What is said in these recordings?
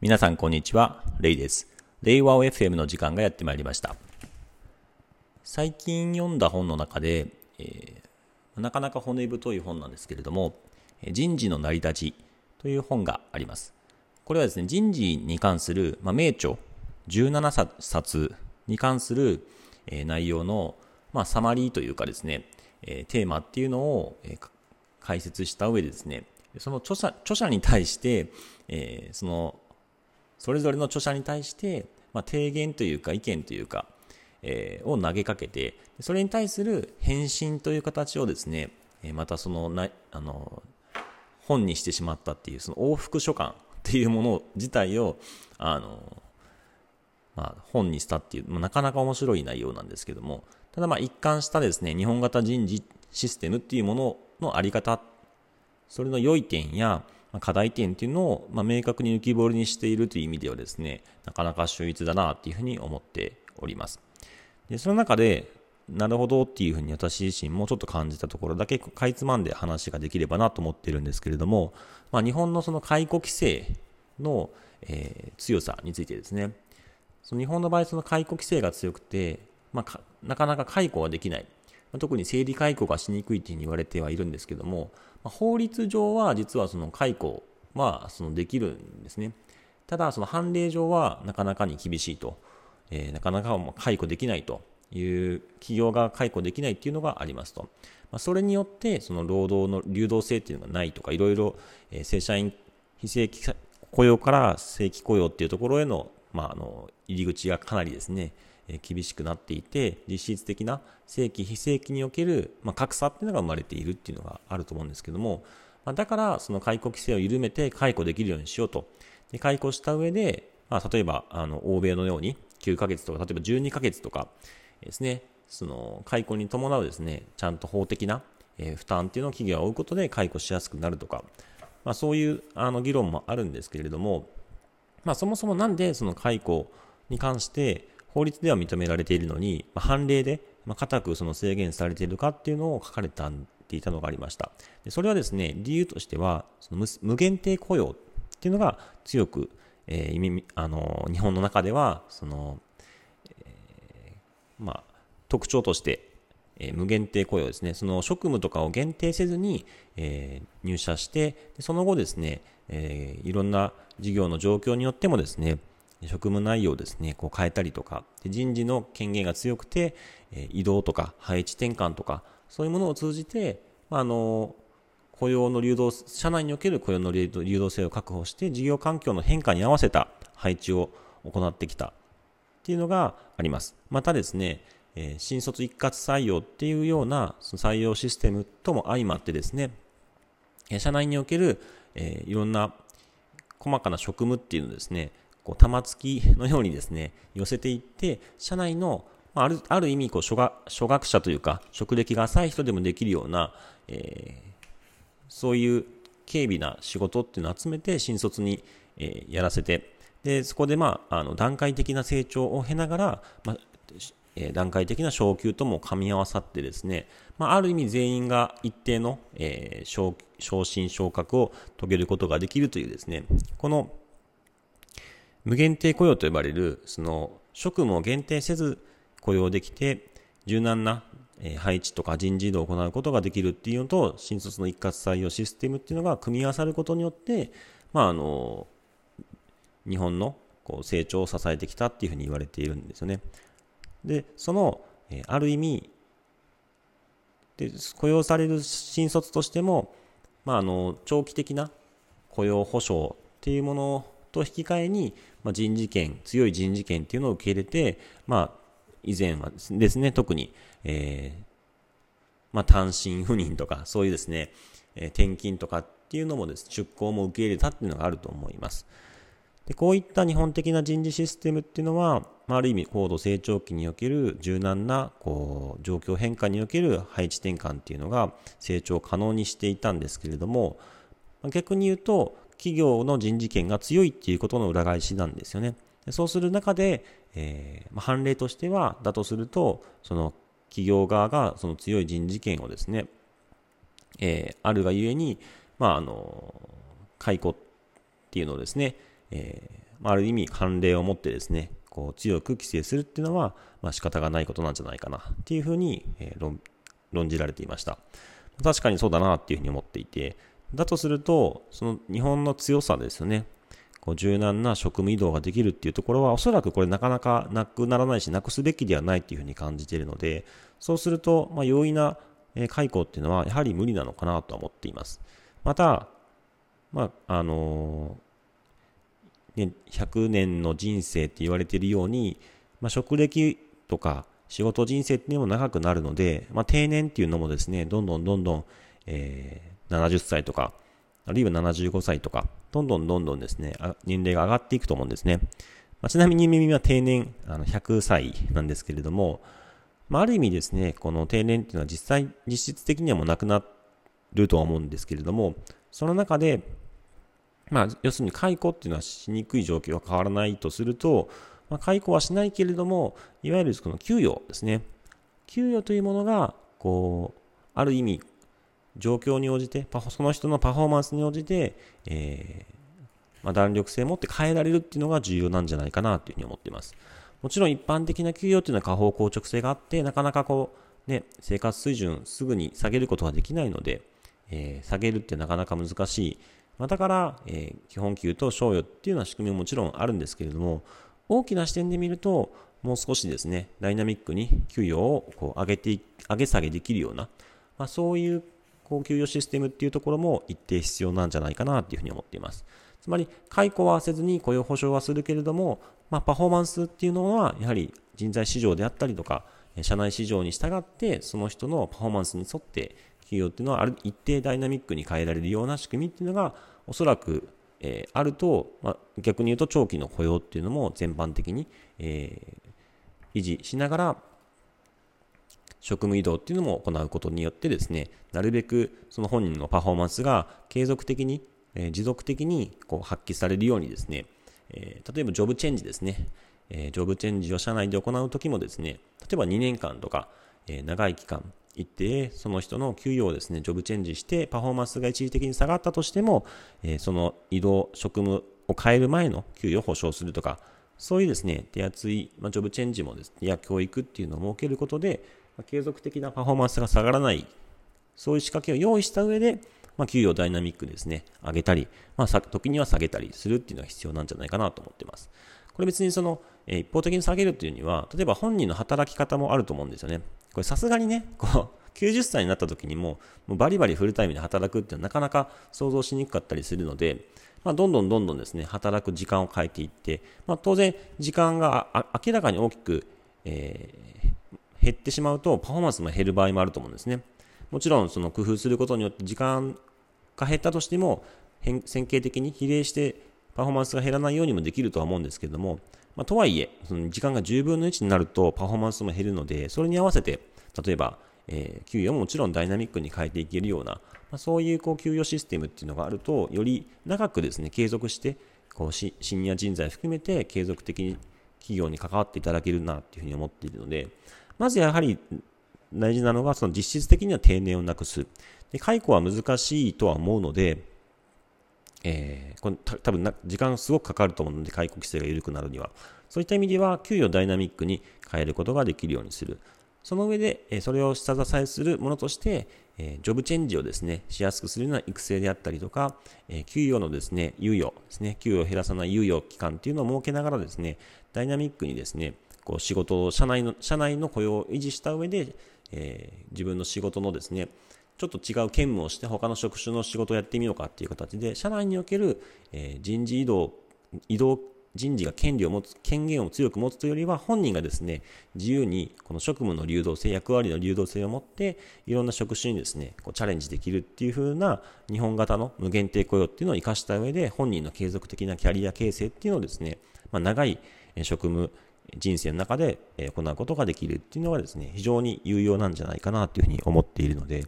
皆さんこんにちは、レイです。令和 FM の時間がやってまいりました。最近読んだ本の中で、えー、なかなか骨太い本なんですけれども、人事の成り立ちという本があります。これはですね、人事に関する、まあ、名著17冊に関する、えー、内容の、まあ、サマリーというかですね、えー、テーマっていうのを、えー、解説した上でですね、その著者著者に対して、えー、そのそれぞれの著者に対して、まあ、提言というか意見というか、えー、を投げかけて、それに対する返信という形をですね、またそのな、あの、本にしてしまったっていう、その往復書簡 っていうもの自体を、あの、まあ、本にしたっていう、まあ、なかなか面白い内容なんですけども、ただまあ一貫したですね、日本型人事システムっていうもののあり方、それの良い点や、課題点っていうのを、まあ、明確に浮き彫りにしているという意味ではですね、なかなか秀逸だなっていうふうに思っております。で、その中で、なるほどっていうふうに私自身もちょっと感じたところだけかいつまんで話ができればなと思っているんですけれども、まあ、日本のその解雇規制の、えー、強さについてですね、その日本の場合その解雇規制が強くて、まあ、なかなか解雇ができない。特に生理解雇がしにくいというふうに言われてはいるんですけども、ま法律上は実はその解雇はそのできるんですね。ただ、その判例上はなかなかに厳しいと、えー、なかなか解雇できないという企業が解雇できないっていうのがありますと。まあ、それによって、その労働の流動性っていうのがないとか、いろいろ、えー、正社員非正規雇用から正規雇用っていうところへの、まあ、あの入り口がかなりですね、厳しくなっていて、実質的な正規、非正規における、ま、格差っていうのが生まれているっていうのがあると思うんですけども、ま、だから、その解雇規制を緩めて解雇できるようにしようと。で解雇した上で、まあ、例えば、あの、欧米のように9ヶ月とか、例えば12ヶ月とかですね、その、解雇に伴うですね、ちゃんと法的な、え、負担っていうのを企業が負うことで解雇しやすくなるとか、まあ、そういうあの議論もあるんですけれども、まあ、そもそもなんでその解雇に関して法律では認められているのに、まあ、判例で、まあ、固くその制限されているかっていうのを書かれたていたのがありました。でそれはですね、理由としては、その無限定雇用っていうのが強く、えー、あの日本の中では、その、えー、まあ、特徴として、えー、無限定雇用ですね。その職務とかを限定せずに、えー、入社して、その後ですね、えー、いろんな事業の状況によってもですね、職務内容をですね、こう変えたりとか、人事の権限が強くて、移動とか配置転換とか、そういうものを通じて、あの、雇用の流動、社内における雇用の流動性を確保して、事業環境の変化に合わせた配置を行ってきたっていうのがあります。またですね、新卒一括採用っていうような採用システムとも相まってですね、社内における、いろんな細かな職務っていうのですね、こう玉突きのようにですね、寄せていって、社内のあるある意味こう初学、初学者というか、職歴が浅い人でもできるような、えー、そういう軽微な仕事っていうのを集めて新卒に、えー、やらせて、で、そこでまあ、あの、段階的な成長を経ながら、まあ、えー、段階的な昇給とも噛み合わさってですね、まあ、ある意味全員が一定の、えー、昇昇進昇格を遂げることができるというですね、この無限定雇用と呼ばれる、その職務を限定せず雇用できて、柔軟な配置とか人事異動を行うことができるっていうのと、新卒の一括採用システムっていうのが組み合わさることによって、まあ、あの、日本のこう成長を支えてきたっていうふうに言われているんですよね。で、その、ある意味、で雇用される新卒としても、まあ、あの長期的な雇用保障っていうものと引き換えに、まあ、人事権、強い人事権っていうのを受け入れて、まあ、以前はですね、特に、えー、まあ、単身赴任とか、そういうですね、えー、転勤とかっていうのもです、ね、出向も受け入れたっていうのがあると思います。でこういった日本的な人事システムっていうのは、まあ、ある意味高度成長期における柔軟なこう状況変化における配置転換っていうのが成長可能にしていたんですけれども、逆に言うと企業の人事権が強いっていうことの裏返しなんですよね。そうする中で、えー、まあ、判例としては、だとすると、その企業側がその強い人事権をですね、えー、あるがゆえに、まあ、あの、解雇っていうのをですね、えある意味慣例を持ってですね、こう強く規制するっていうのは、まあ、仕方がないことなんじゃないかなっていうふうに、えー、論じられていました。確かにそうだなっていうふうに思っていて、だとすると、その日本の強さですよね。こう柔軟な職務移動ができるっていうところは、おそらくこれなかなかなくならないし、なくすべきではないっていうふうに感じているので、そうすると、まあ、容易な解雇っていうのは、やはり無理なのかなとは思っています。また、まあ、あのー、ね、100年の人生って言われているように、まあ、職歴とか仕事人生っていうのも長くなるので、まあ、定年っていうのもですね、どんどんどんどん、えー、70歳とか、あるいは75歳とか、どんどんどんどんですね、年齢が上がっていくと思うんですね。まあ、ちなみに耳は定年あの100歳なんですけれども、まあ、ある意味ですね、この定年っていうのは実際、実質的にはもうなくなるとは思うんですけれども、その中で、まあ、要するに解雇っていうのはしにくい状況は変わらないとすると、まあ、解雇はしないけれども、いわゆるこの給与ですね。給与というものが、こう、ある意味、状況に応じて、その人のパフォーマンスに応じて、えー、まあ、弾力性を持って変えられるっていうのが重要なんじゃないかなというふうに思っています。もちろん一般的な給与っていうのは下方硬直性があって、なかなかこう、ね、生活水準すぐに下げることはできないので、えー、下げるってなかなか難しい。まあ、だから、えー、基本給と賞与っていうような仕組みももちろんあるんですけれども、大きな視点で見ると、もう少しですね、ダイナミックに給与をこう上げて、上げ下げできるような、まあ、そういうこう給与システムっていうところも一定必要なんじゃないかなというふうに思っています。つまり、解雇はせずに雇用保障はするけれども、まあ、パフォーマンスっていうのは、やはり人材市場であったりとか、社内市場に従って、その人のパフォーマンスに沿って、企業っていうのはある一定ダイナミックに変えられるような仕組みっていうのが、おそらく、えー、あると、まあ、逆に言うと長期の雇用っていうのも全般的に、えー、維持しながら、職務移動っていうのも行うことによってですね、なるべくその本人のパフォーマンスが継続的に、えー、持続的にこう発揮されるようにですね、えー、例えばジョブチェンジですね、えー、ジョブチェンジを社内で行うときもですね、例えば2年間とか、え、長い期間行って、その人の給与をですね、ジョブチェンジして、パフォーマンスが一時的に下がったとしても、え、その移動、職務を変える前の給与を保証するとか、そういうですね、手厚い、まあ、ジョブチェンジもですね、や教育っていうのを設けることで、ま、継続的なパフォーマンスが下がらない、そういう仕掛けを用意した上で、まあ、給与をダイナミックですね、上げたり、まあ、時には下げたりするっていうのが必要なんじゃないかなと思ってます。これ別にその、え、一方的に下げるっていうには、例えば本人の働き方もあると思うんですよね。これさすがにね、こう、90歳になった時にも、もうバリバリフルタイムで働くっていうのはなかなか想像しにくかったりするので、まあ、どんどんどんどんですね、働く時間を変えていって、まあ、当然時間が明らかに大きく、えー、減ってしまうとパフォーマンスも減る場合もあると思うんですね。もちろんその工夫することによって時間が減ったとしても、線形的に比例してパフォーマンスが減らないようにもできるとは思うんですけれども、まあ、とはいえ、その時間が10分の1になるとパフォーマンスも減るので、それに合わせて、例えば、えー、給与ももちろんダイナミックに変えていけるような、まあ、そういうこう給与システムっていうのがあると、より長くですね、継続して、こうシニア人材含めて継続的に企業に関わっていただけるなっていうふうに思っているので、まずやはり大事なのが、その実質的には定年をなくす。で解雇は難しいとは思うので、えー、これ多分な時間すごくかかると思うので、解雇規制が緩くなるには。そういった意味では、給与をダイナミックに変えることができるようにする。その上で、えそれを下支えするものとして、えジョブチェンジをですね、しやすくするような育成であったりとか、え給与のですね、猶予ですね、給与を減らさない猶予期間っていうのを設けながらですね、ダイナミックにですね、こう仕事、社内の、社内の雇用を維持した上で、えー、自分の仕事のですね、ちょっと違う兼務をして他の職種の仕事をやってみようかっていう形で、社内における、えー、人事異動、移動人事が権利を持つ、権限を強く持つというよりは、本人がですね、自由にこの職務の流動性、役割の流動性を持って、いろんな職種にですね、こうチャレンジできるっていう風な日本型の無限定雇用っていうのを活かした上で、本人の継続的なキャリア形成っていうのをですね、まあ、長い職務、人生の中で行うことができるっていうのはですね、非常に有用なんじゃないかなというふうに思っているので、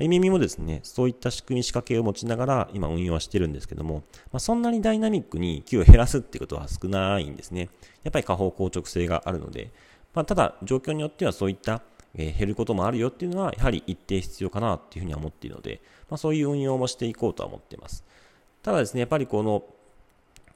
イミミもですね、そういった仕組み仕掛けを持ちながら今運用はしてるんですけども、まあ、そんなにダイナミックに給を減らすってことは少ないんですね。やっぱり下方硬直性があるので、まあ、ただ状況によってはそういった、え、減ることもあるよっていうのはやはり一定必要かなっていうふうには思っているので、まあ、そういう運用もしていこうとは思っています。ただですね、やっぱりこの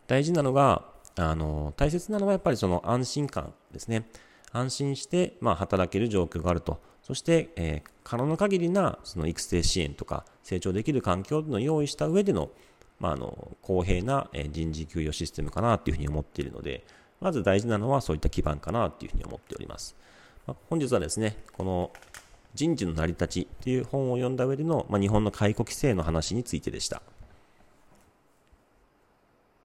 大事なのが、あの大切なのはやっぱりその安心感ですね。安心して、まあ、働ける状況があると。そして、えー、可能な限りなその育成支援とか成長できる環境を用意した上での、まあ、あの公平な人事給与システムかなというふうに思っているので、まず大事なのはそういった基盤かなというふうに思っております。まあ、本日はですね、この人事の成り立ちという本を読んだ上での、まあ、日本の解雇規制の話についてでした。